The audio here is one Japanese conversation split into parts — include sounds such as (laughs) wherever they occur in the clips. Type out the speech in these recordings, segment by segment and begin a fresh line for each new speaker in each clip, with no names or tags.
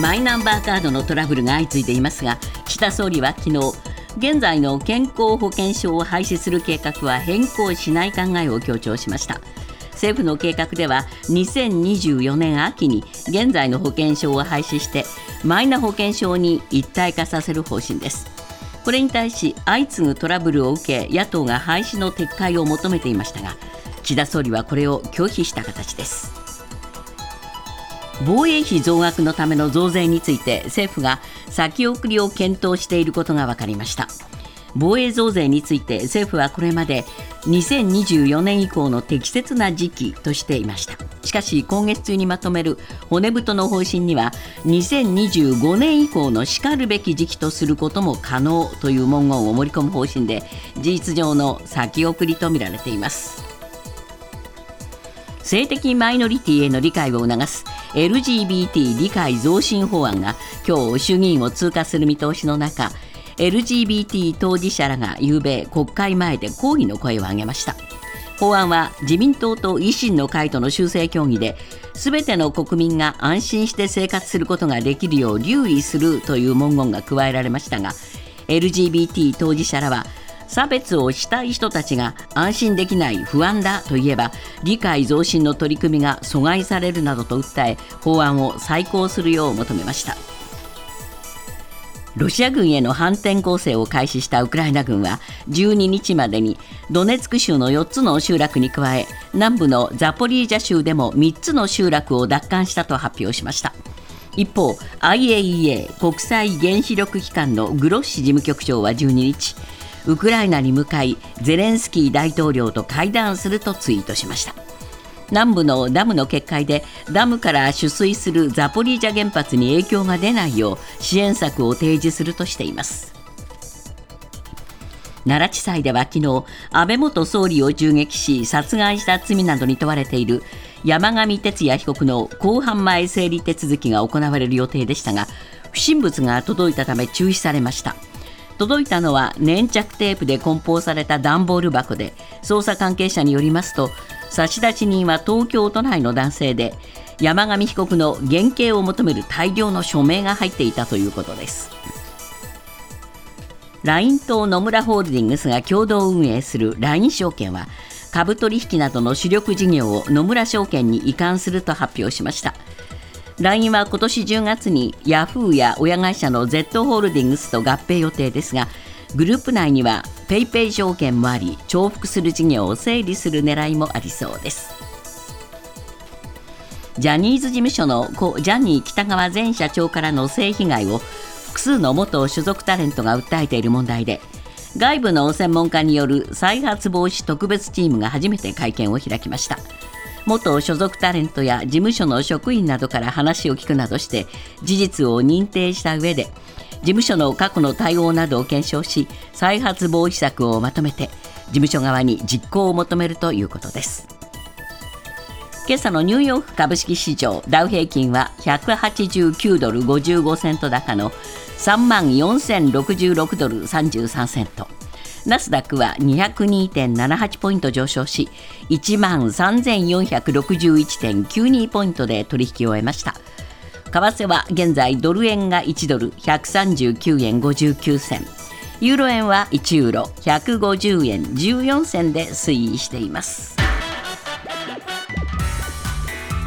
マイナンバーカードのトラブルが相次いでいますが岸田総理は昨日現在の健康保険証を廃止する計画は変更しない考えを強調しました。政府の計画では2024年秋に現在の保険証を廃止してマイナ保険証に一体化させる方針です。これに対し相次ぐトラブルを受け野党が廃止の撤回を求めていましたが岸田総理はこれを拒否した形です。防衛費増額のための増税について政府が先送りを検討していることが分かりました。防衛増税について政府はこれまで2024年以降の適切な時期としていました。しかし今月中にまとめる骨太の方針には2025年以降のしかるべき時期とすることも可能という文言を盛り込む方針で事実上の先送りとみられています。性的マイノリティへの理解を促す LGBT 理解増進法案が今日衆議院を通過する見通しの中 LGBT 当事者らが昨べ国会前で抗議の声を上げました。法案は自民党と維新の会との修正協議で全ての国民が安心して生活することができるよう留意するという文言が加えられましたが LGBT 当事者らは差別をしたい人たちが安心できない不安だといえば理解増進の取り組みが阻害されるなどと訴え法案を再考するよう求めました。ロシア軍への反転攻勢を開始したウクライナ軍は12日までにドネツク州の4つの集落に加え南部のザポリージャ州でも3つの集落を奪還したと発表しました。一方 IAEA 国際原子力機関のグロッシ事務局長は12日ウクライナに向かいゼレンスキー大統領と会談するとツイートしました。南部のダムの決壊でダムから取水するザポリージャ原発に影響が出ないよう支援策を提示するとしています。奈良地裁では昨日安倍元総理を銃撃し殺害した罪などに問われている山上徹也被告の公判前整理手続きが行われる予定でしたが不審物が届いたため中止されました。届いたのは粘着テープで梱包された段ボール箱で。捜査関係者によりますと差出人は東京都内の男性で山上被告の減刑を求める大量の署名が入っていたということです。LINE と野村ホールディングスが共同運営する LINE 証券は株取引などの主力事業を野村証券に移管すると発表しました。LINE は今年10月にヤフーや親会社の Z ホールディングスと合併予定ですがグループ内には PayPay 証券もあり重複する事業を整理する狙いもありそうです。ジャニーズ事務所の故ジャニー喜多川前社長からの性被害を複数の元所属タレントが訴えている問題で外部の専門家による再発防止特別チームが初めて会見を開きました。元所属タレントや事務所の職員などから話を聞くなどして事実を認定した上で事務所の過去の対応などを検証し再発防止策をまとめて事務所側に実行を求めるということです。今朝のニューヨーク株式市場ダウ平均は189ドル55セント高の3万4066ドル33セント。ナスダックは202.78ポイント上昇し1万3461.92ポイントで取引を終えました。為替は現在ドル円が1ドル139円59銭ユーロ円は1ユーロ150円14銭で推移しています。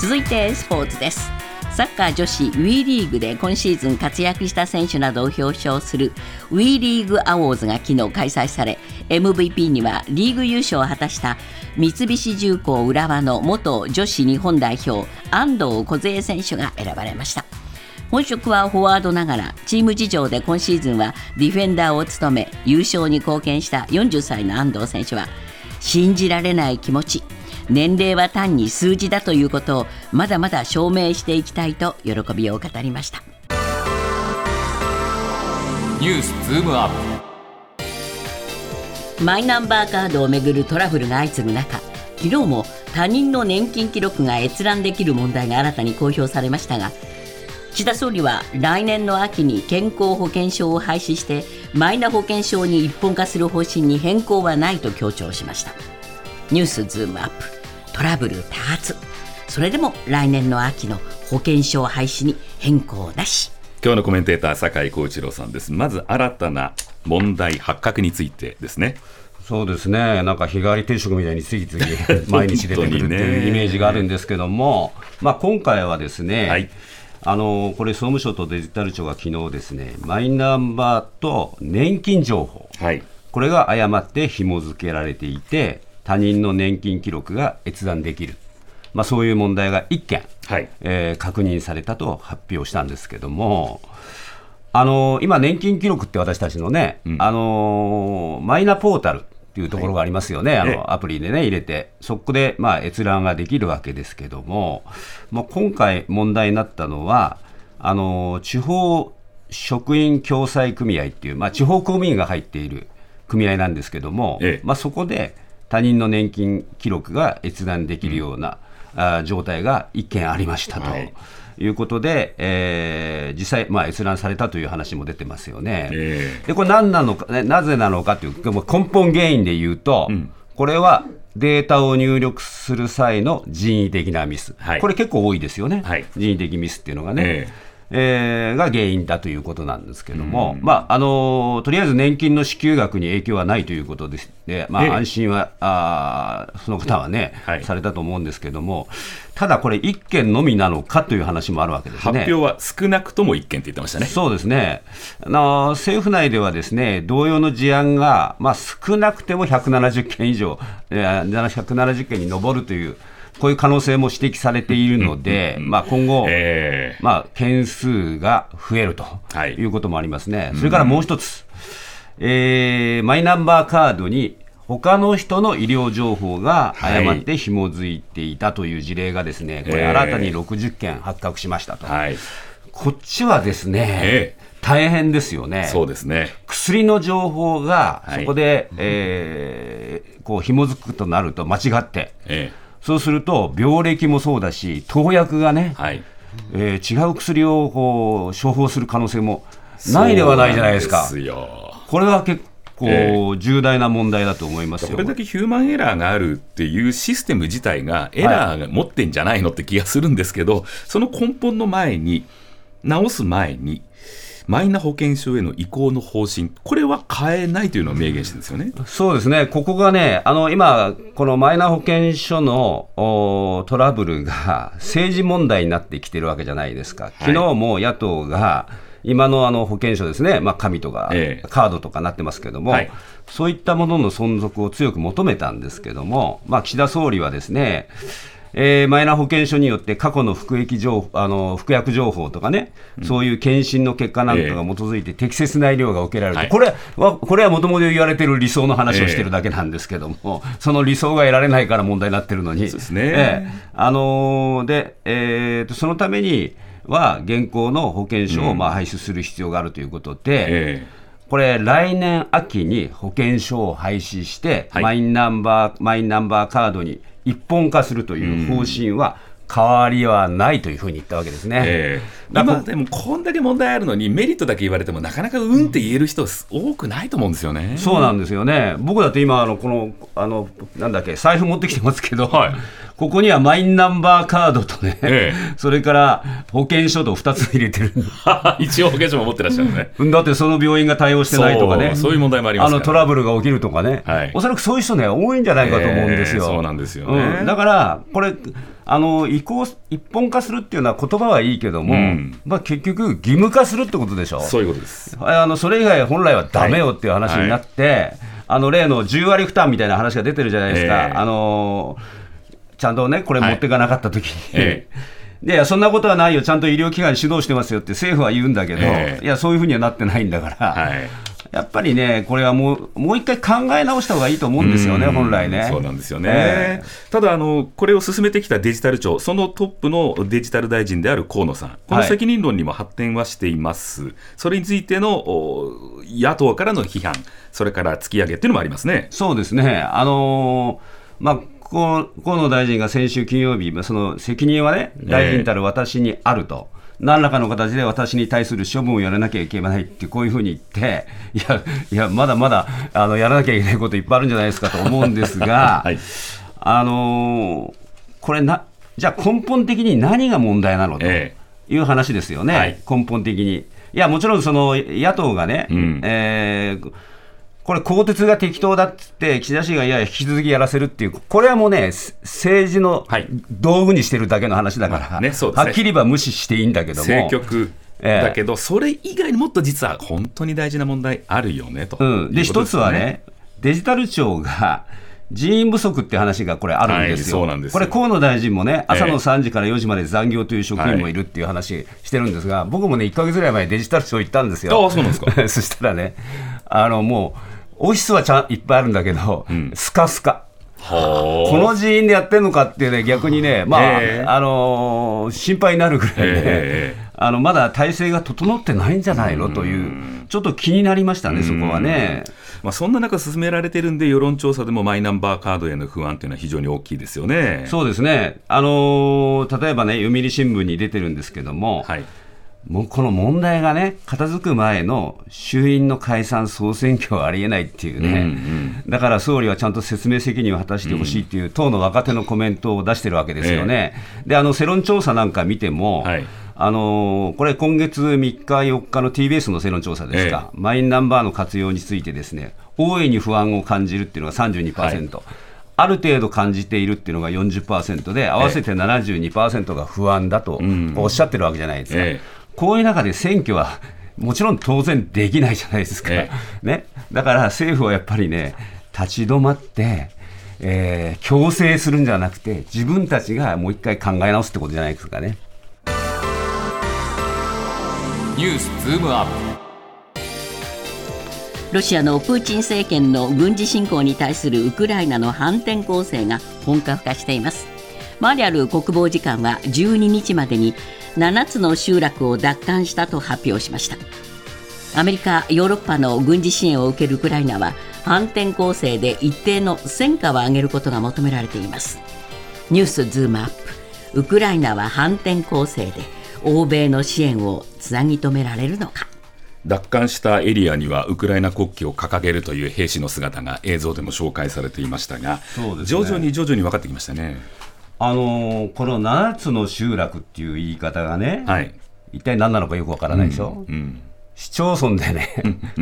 続いてスポーツです。サッカー女子 WE リーグで今シーズン活躍した選手などを表彰する WE リーグアウォーズが昨日開催され MVP にはリーグ優勝を果たした三菱重工浦和の元女子日本代表安藤梢選手が選ばれました。本職はフォワードながらチーム事情で今シーズンはディフェンダーを務め優勝に貢献した40歳の安藤選手は信じられない気持ち年齢は単に数字だということをまだまだ証明していきたいと喜びを語りました。
ニュースズームアッ
プ。マイナンバーカードをめぐるトラブルが相次ぐ中昨日も他人の年金記録が閲覧できる問題が新たに公表されましたが岸田総理は来年の秋に健康保険証を廃止してマイナ保険証に一本化する方針に変更はないと強調しました。ニュースズームアップトラブル多発。それでも来年の秋の保険証廃止に変更なし。
今日のコメンテーター酒井光一郎さんです。まず新たな問題発覚についてですね。
そうですね、なんか日替わり定食みたいに次々 (laughs) 毎日出てくるっていうイメージがあるんですけども、まあ、今回はですね、はい、あのこれ、総務省とデジタル庁が昨日ですね、マイナンバーと年金情報、はい、これが誤って紐付けられていて、他人の年金記録が閲覧できる。まあ、そういう問題が1件、はい、えー、確認されたと発表したんですけども、あのー、今、年金記録って私たちのね、うん、あのー、マイナポータルっていうところがありますよね、はい、あのアプリでね、入れて、そこで、まあ、閲覧ができるわけですけども、もう今回問題になったのは、あの地方職員共済組合っていう、まあ、地方公務員が入っている組合なんですけども、ええ、まあ、そこで他人の年金記録が閲覧できるような、あ状態が1件ありましたと。はい。いうことで、えー、実際、まあ、閲覧されたという話も出てますよね。えー、でこれ何なのか、ね、なぜなのかという根本原因で言うと、うん、これはデータを入力する際の人為的なミス、はい、これ結構多いですよね、はい、人為的ミスっていうのがね。えーえー、が原因だということなんですけれども、うん、まああのとりあえず年金の支給額に影響はないということでで、まあ、安心は、あその方はね、はい、されたと思うんですけれども、ただこれ、1件のみなのかという話もあるわけですね。
発表は少なくとも1件って言ってましたね。
そうですね。あの、政府内ではですね同様の事案が、まあ、少なくても170件以上、170件に上るという。こういう可能性も指摘されているので、まあ、今後、えー、まあ、件数が増えるとい。うこともありますね。はい、それからもう一つ、えー、マイナンバーカードに他の人の医療情報が誤って紐づいていたという事例がですね、これ新たに60件発覚しましたと。はい、こっちはですね、えー大変ですよね。
そうですね。
薬の情報がそこで、はい、えー、こう紐づくとなると間違って、ええ、そうすると病歴もそうだし投薬がね、はい。えー、違う薬をこう処方する可能性もないではないじゃないですか。すこれは結構重大な問題だと思いますよ、
これだけヒューマンエラーがあるっていうシステム自体がエラーが持ってんじゃないのって気がするんですけど、はい、その根本の前に直す前にマイナ保険証への移行の方針、これは変えないというのを明言してるんですよね。
そうですね、ここがね、あの今、このマイナ保険証のトラブルが政治問題になってきてるわけじゃないですか、昨日も野党が、今のあの保険証ですね、まあ、紙とか、カードとかなってますけども、はい、そういったものの存続を強く求めたんですけども、まあ、岸田総理はですね、えー、マイナ保険証によって過去の服役情あの服薬情報とかね、うん、そういう検診の結果なんかが基づいて適切な医療が受けられるこれはこれはもともと言われてる理想の話をしてるだけなんですけども、えー、その理想が得られないから問題になってるのに、そうですね。えー、あのー、でえーと、そのためには現行の保険証をまあ廃止する必要があるということで。うんこれ、来年秋に保険証を廃止して、はい、マイナンバーマイナンバーカードに一本化するという方針は、変わりはないというふうに言ったわけですね、え
ー、今でもこんだけ問題あるのにメリットだけ言われてもなかなかうんって言える人多くないと思うんですよね。
そうなんですよね。僕だって今あのこのあのなんだっけ財布持ってきてますけど、はい、ここにはマイナンバーカードとね、ええ、それから保険証と2つ入れてる。(laughs)
一応保険証も持ってらっしゃるね。
だってその病院が対応してないとかね。
そういう問題もあります
あのトラブルが起きるとかね、はい、おそらくそういう人ね多いんじゃないかと思うんですよ、
えー、そうなんですよね、
うん、だからこれあの移行一本化するっていうのは言葉はいいけども、うん、まあ、結局、義務化するってことでしょ、
そういうことです。
あのそれ以外、本来はだめよっていう話になって、はいはい、あの例の10割負担みたいな話が出てるじゃないですか。えー、あのちゃんとね、これ持っていかなかったときに、はい。えー、(laughs) でそんなことはないよ、ちゃんと医療機関指導してますよって政府は言うんだけど、えー、いや、そういうふうにはなってないんだから、はい、やっぱりね、これはもうもう一回考え直した方がいいと思うんですよね、本来ね。
そうなんですよね、えー、ただあの、これを進めてきたデジタル庁、そのトップのデジタル大臣である河野さん、この責任論にも発展はしています、はい、それについての野党からの批判、それから突き上げっていうのもありますね。
そうですね。あのー、まあ河野大臣が先週金曜日、その責任はね、大臣たる私にあると。何らかの形で私に対する処分をやらなきゃいけないってこういうふうに言っていやいやまだまだあのやらなきゃいけないこといっぱいあるんじゃないですかと思うんですが、(laughs) はい、あのー、これなじゃあ根本的に何が問題なのという話ですよね、はい、根本的に。いや、もちろんその野党がね、うん、えーこれ、更迭が適当だっつって、岸田氏がいや、引き続きやらせるっていう、これはもうね、政治の道具にしてるだけの話だから、はいねね、はっきりは無視していいんだけども。
政局だけど、えー、それ以外にもっと実は本当に大事な問題あるよねと、
うん、で、一つはね、デジタル庁が人員不足って話がこれあるんですよ、はい、すこれ、河野大臣もね、朝の3時から4時まで残業という職員もいるっていう話してるんですが、はい、僕もね、1か月ぐらい前、デジタル庁行ったんですよ。
あそうなんですか。(laughs)
そしたらね、あのもう、オフィスはちゃんいっぱいあるんだけど、うん、スカスカ。この人員でやってるのかっていうね、逆にね、まあ、あのー、心配になるぐらいね、あのまだ体制が整ってないんじゃないの？という、ちょっと気になりましたね、そこはね。
まあ、そんな中、進められてるんで、世論調査でもマイナンバーカードへの不安というのは非常に大きいですよね。
そうですね、あのー、例えばね、読売新聞に出てるんですけども、はい、もうこの問題がね、片付く前の衆院の解散・総選挙はありえないっていうね、うんうん、だから総理はちゃんと説明責任を果たしてほしいっていう、党の若手のコメントを出してるわけですよね。えー、であの世論調査なんか見ても、はい。あのー、これ、今月3日、4日の TBS の世論調査ですか、ええ、マイナンバーの活用について、ですね大いに不安を感じるっていうのが32%、はい、ある程度感じているっていうのが40%で、合わせて72%が不安だとおっしゃってるわけじゃないですか。え、こういう中で選挙はもちろん当然できないじゃないですか、ね、だから政府はやっぱりね、立ち止まって、えー、強制するんじゃなくて、自分たちがもう一回考え直すってことじゃないですかね。
ニュースズームアップ。ロシアのプーチン政権の軍事侵攻に対するウクライナの反転攻勢が本格化しています。マリャル国防次官は12日までに7つの集落を奪還したと発表しました。アメリカ、ヨーロッパの軍事支援を受けるウクライナは反転攻勢で一定の戦果を上げることが求められています。ニュースズームアップ。ウクライナは反転攻勢で欧米の支援をつなぎ止められるのか。
奪還したエリアにはウクライナ国旗を掲げるという兵士の姿が映像でも紹介されていましたが、ね、徐々に徐々に分かってきましたね。
あのー、この7つの集落っていう言い方がね、はい、一体何なのかよくわからないでしょ？うん。うん。市町村でね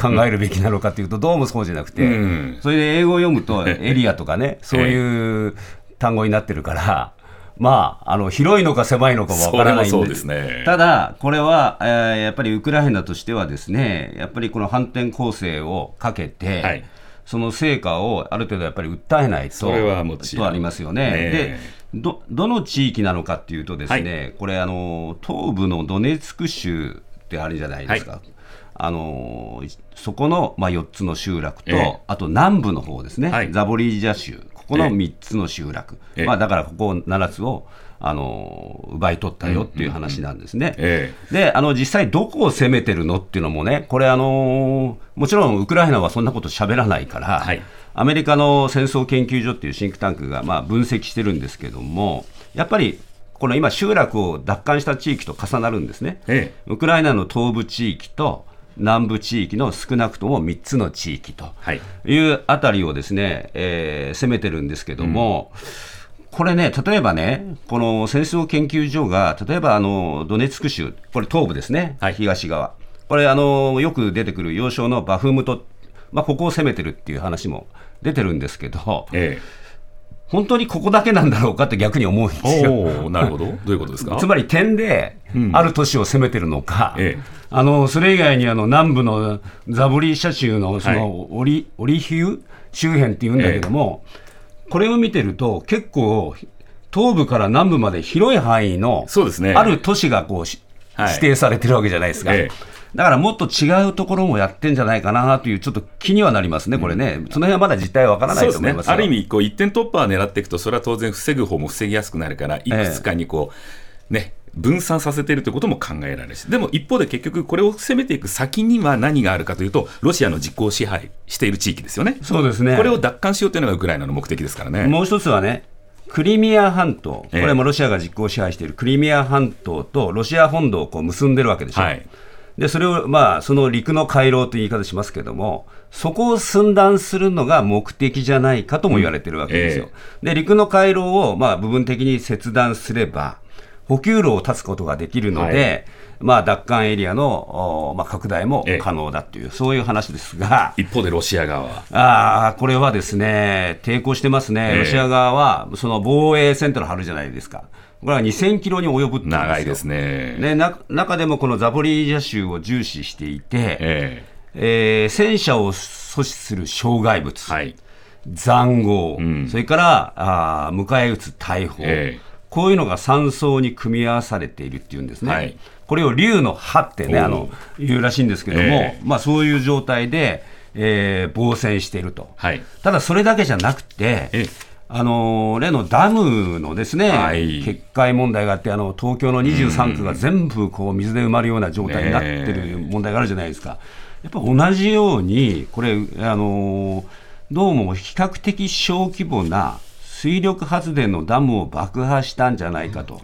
考えるべきなのかというとどうもそうじゃなくて、うん、それで英語を読むとエリアとかねそういう単語になってるからまあ、あの広いのか狭いのかわからないんで
ですね、
ただ、これは、えー、やっぱりウクライナとしてはですねやっぱりこの反転攻勢をかけて、はい、その成果をある程度やっぱり訴えないとそれはもちとありますよね。でどどの地域なのかっていうとですね、はい、これあの東部のドネツク州ってあるじゃないですか。はい。あのそこの、まあ、4つの集落と、えー、あと南部の方ですね、はい、ザボリージャ州、この3つの集落、えー、まあ、だからここ7つをあの奪い取ったよっていう話なんですね。であの実際、どこを攻めてるのっていうのもね、これ、あのもちろんウクライナはそんなこと喋らないから、はい、アメリカの戦争研究所っていうシンクタンクがまあ分析してるんですけども、やっぱりこの今、集落を奪還した地域と重なるんですね。ウクライナの東部地域と南部地域の少なくとも3つの地域とい。うあたりをですね、えー、攻めてるんですけども、うん、これね、例えばね、この戦争研究所が、例えばあのドネツク州、これ東部ですね、はい、東側、これあの、よく出てくる要衝のバフムト、まあ、ここを攻めてるっていう話も出てるんですけど、ええ。本当にここだけなんだろうかって逆に思うんです
よ。なるほど。どういうことですか？
つまり点で、ある都市を攻めてるのか、うんええ、あのそれ以外にあの南部のザボリーシャ州のそのオリ,、はい、オリヒュ周辺っていうんだけども、え、これを見てると、結構、東部から南部まで広い範囲の、そうですね、ある都市がこう、はい、指定されてるわけじゃないですか。だからもっと違うところもやってんじゃないかなという、ちょっと気にはなりますね、これね、その辺はまだ実態は分からないと思います、
ね、ある意味こう、一点突破を狙っていくと、それは当然、防ぐ方も防ぎやすくなるから、いくつかにこう、ね、分散させているということも考えられるし、でも一方で結局、これを攻めていく先には何があるかというと、ロシアの実効支配している地域ですよね、
そうですね。
これを奪還しようというのがウクライナの目的ですからね。
もう一つはねクリミア半島、これもロシアが実効支配しているクリミア半島とロシア本土をこう結んでるわけでしょ、はい、でそれを、まあ、その陸の回廊という言い方しますけども、そこを寸断するのが目的じゃないかとも言われてるわけですよ。うんえー、で陸の回廊を、まあ、部分的に切断すれば、補給路を断つことができるので、はいまあ、奪還エリアの、まあ、拡大も可能だという、そういう話ですが、
一方でロシア側は。
あこれはですね、抵抗してますね、ロシア側はその防衛線というのを張るじゃないですか。これは2000キロに及ぶ
長いですね。
ねな中でもこのザポリージャ州を重視していて、ええ。えー、戦車を阻止する障害物、はい、塹壕、うん、それからあ迎え撃つ大砲、ええ、こういうのが3層に組み合わされているっていうんですね。はい。これを竜の歯ってね、あの言うらしいんですけども、えー、まあ、そういう状態で、えー、防戦していると、はい、ただそれだけじゃなくて、えー、あの例のダムのですね、はい、決壊問題があって、あの東京の23区が全部こう水で埋まるような状態になってる問題があるじゃないですか。やっぱ同じように、これ、あのどうも比較的小規模な水力発電のダムを爆破したんじゃないかと。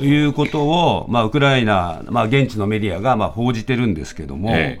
いうことを、まあ、ウクライナ、まあ、現地のメディアがまあ報じてるんですけども、ええ、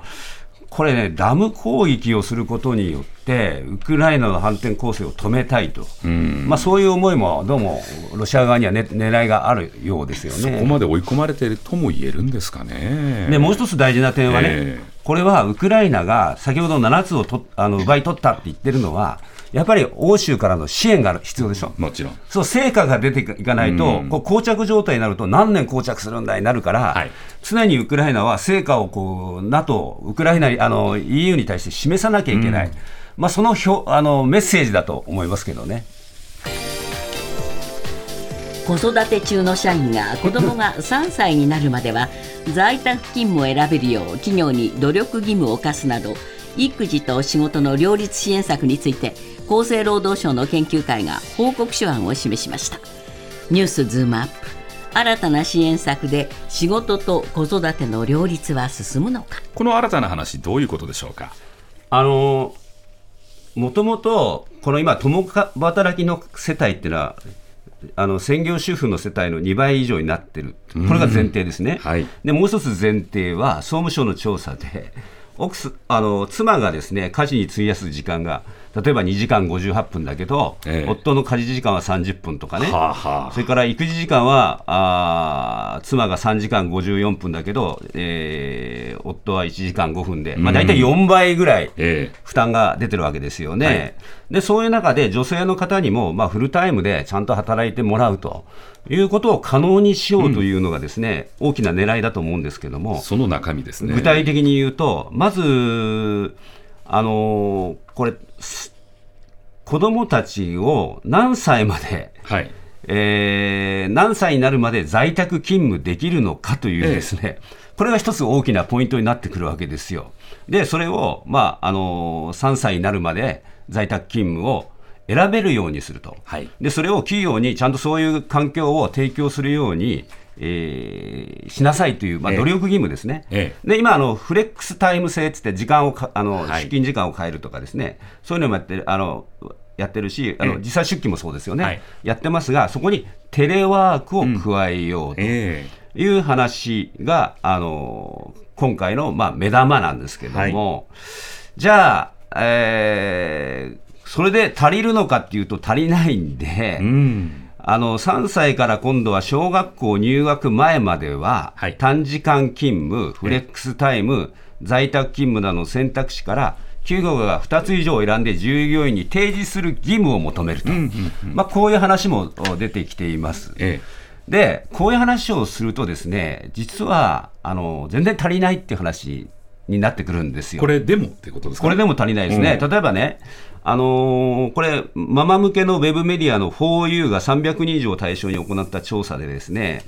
これね、ダム攻撃をすることによって、ウクライナの反転攻勢を止めたいと、まあ、そういう思いもどうもロシア側には、ね、狙いがあるようですよね。
そこまで追い込まれているとも言えるんですかね。
でもう一つ大事な点はね、え、これはウクライナが先ほど7つをとあの奪い取ったって言ってるのは、やっぱり欧州からの支援が必要でしょ、
もちろん。
そう成果が出ていかないと、こう膠着状態になると、何年膠着するんだになるから、はい、常にウクライナは成果をこう NATO、ウクライナあの EU に対して示さなきゃいけない、うん、まあ、その表あのメッセージだと思いますけどね。
子育て中の社員が子供が3歳になるまでは在宅勤務を選べるよう企業に努力義務を課すなど育児と仕事の両立支援策について厚生労働省の研究会が報告書案を示しました。ニュースズームアップ。新たな支援策で仕事と子育ての両立は進むのか。
この新たな話どういうことでしょうか？
あのもともとこの今共働きの世帯っていうのはあの専業主婦の世帯の2倍以上になってる、これが前提ですね、はい、でもう一つ前提は、総務省の調査で、奥すあの妻がですね家事に費やす時間が例えば2時間58分だけど、ええ、夫の家事時間は30分とかね、はあはあ、それから育児時間はあ妻が3時間54分だけど、えー、夫は1時間5分で、まあ、大体4倍ぐらい負担が出てるわけですよね。えでそういう中で女性の方にも、まあ、フルタイムでちゃんと働いてもらうということを可能にしようというのがですね、うん、大きな狙いだと思うんですけども。
その中身ですね。
具体的に言うとまずあのこれ、子供たちを何歳まで、はい。えー、何歳になるまで在宅勤務できるのかというですね、ええ、これが一つ大きなポイントになってくるわけですよ。で、それを、まあ、あの3歳になるまで在宅勤務を選べるようにすると、はい、でそれを企業にちゃんとそういう環境を提供するようにえー、しなさいという、まあ、努力義務ですね、ええ、で今あの、フレックスタイム制ってって時間をあの、はい、出勤時間を変えるとかですね、そういうのもやってるあのやってるし、あの実際出勤もそうですよね、はい、やってますが、そこにテレワークを加えようという話が、あの今回の、まあ、目玉なんですけども、はい、じゃあ、えー、それで足りるのかっていうと足りないんで、うんあの3歳から今度は小学校入学前までは、はい、短時間勤務、フレックスタイム、在宅勤務などの選択肢から、企業が2つ以上選んで従業員に提示する義務を求めると、まあ、こういう話も出てきています。ええ。で、こういう話をするとですね、実はあの全然足りないっていう話になってくるんですよ。
これでもってことですか、
これでも足りないですね。うん、例えばね、あのー、これ、ママ向けのウェブメディアの 4U が300人以上を対象に行った調査でですね、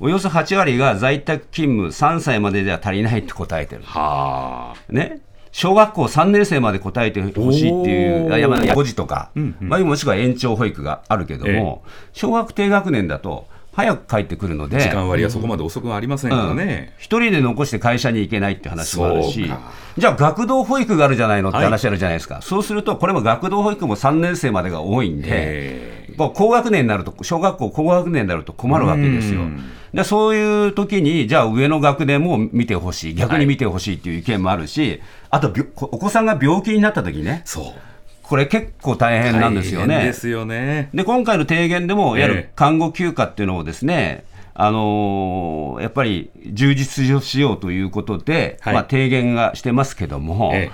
およそ8割が在宅勤務3歳まででは足りないって答えてる。はね。小学校3年生まで答えてほしいっていう、山5時とか、うんうん、まあ、もしくは延長保育があるけども、ええ、小学低学年だと、早く帰ってくるので、
時間割はそこまで遅くはありませんからね。
一、うん、人で残して会社に行けないって話もあるし、じゃあ学童保育があるじゃないのって話あるじゃないですか、はい、そうすると、これも学童保育も3年生までが多いんで、高学年になると、小学校高学年になると困るわけですよ。でそういう時に、じゃあ上の学年も見てほしい、逆に見てほしいっていう意見もあるし、はい、あとお子さんが病気になった時ね。
そう
これ結構大変なんですよね。
ですよね。
で、今回の提言でも、いわゆる看護休暇っていうのをですね、あのー、やっぱり充実しようということで、はい、まあ、提言がしてますけども、え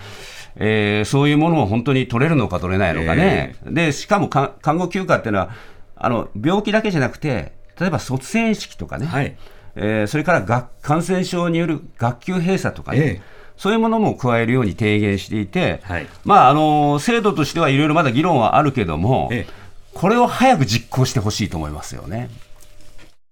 え。ー、そういうものを本当に取れるのか取れないのかね、えー、でしかも看護休暇っていうのはあの、病気だけじゃなくて、例えば卒園式とかね、はい、えー、それからが感染症による学級閉鎖とかね、えーそういうものも加えるように提言していて、はい、まあ、あの制度としてはいろいろまだ議論はあるけども、ええ、これを早く実行してほしいと思いますよね。